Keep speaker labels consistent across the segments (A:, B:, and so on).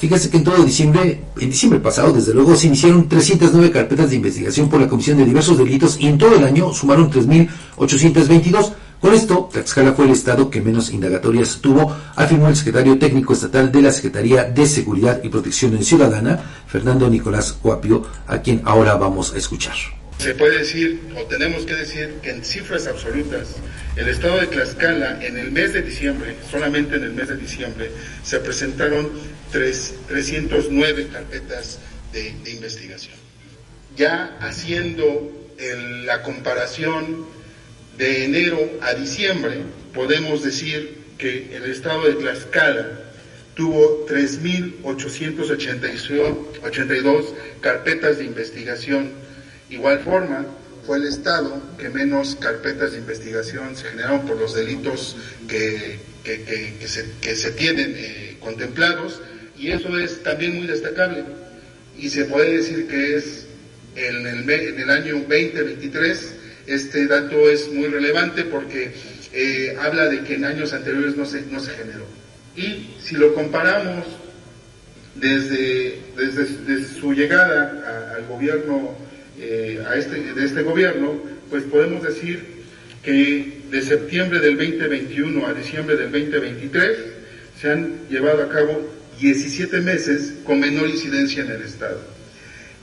A: Fíjese que en todo diciembre, en diciembre pasado, desde luego, se iniciaron 309 carpetas de investigación por la comisión de diversos delitos y en todo el año sumaron 3.822. Con esto, Tlaxcala fue el estado que menos indagatorias tuvo, afirmó el secretario técnico estatal de la Secretaría de Seguridad y Protección Ciudadana, Fernando Nicolás Guapio, a quien ahora vamos a escuchar.
B: Se puede decir, o tenemos que decir, que en cifras absolutas, el estado de Tlaxcala en el mes de diciembre, solamente en el mes de diciembre, se presentaron tres, 309 carpetas de, investigación. Ya haciendo la comparación de enero a diciembre, podemos decir que el estado de Tlaxcala tuvo 3.882 carpetas de investigación. Igual forma, fue el estado que menos carpetas de investigación se generaron por los delitos que, que, que, que se, tienen eh, contemplados y eso es también muy destacable y se puede decir que es en el, en el año 2023 este dato es muy relevante porque eh, habla de que en años anteriores no se, no se generó. Y si lo comparamos desde, desde, su llegada al gobierno, eh, a este, de este gobierno, pues podemos decir que de septiembre del 2021 a diciembre del 2023 se han llevado a cabo 17 meses con menor incidencia en el Estado.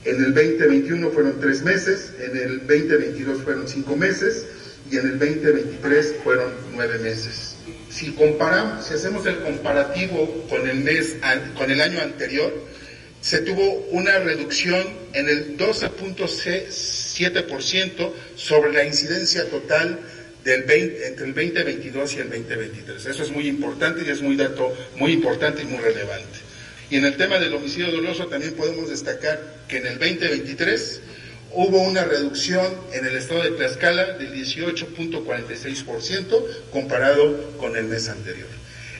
B: En el 2021 fueron tres meses, en el 2022 fueron cinco meses y en el 2023 fueron nueve meses. Si comparamos, si hacemos el comparativo con el mes, con el año anterior, se tuvo una reducción en el 12.7% sobre la incidencia total del 20, entre el 2022 y el 2023. Eso es muy importante y es muy dato muy importante y muy relevante. Y en el tema del homicidio doloso también podemos destacar que en el 2023 hubo una reducción en el estado de Tlaxcala del 18.46% comparado con el mes anterior.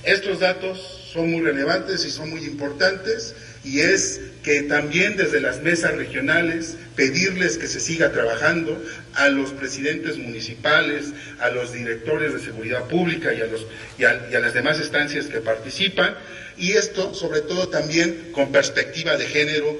B: Estos datos son muy relevantes y son muy importantes y es que también desde las mesas regionales pedirles que se siga trabajando a los presidentes municipales, a los directores de seguridad pública y a, los, y a, las demás estancias que participan, y esto sobre todo también con perspectiva de género.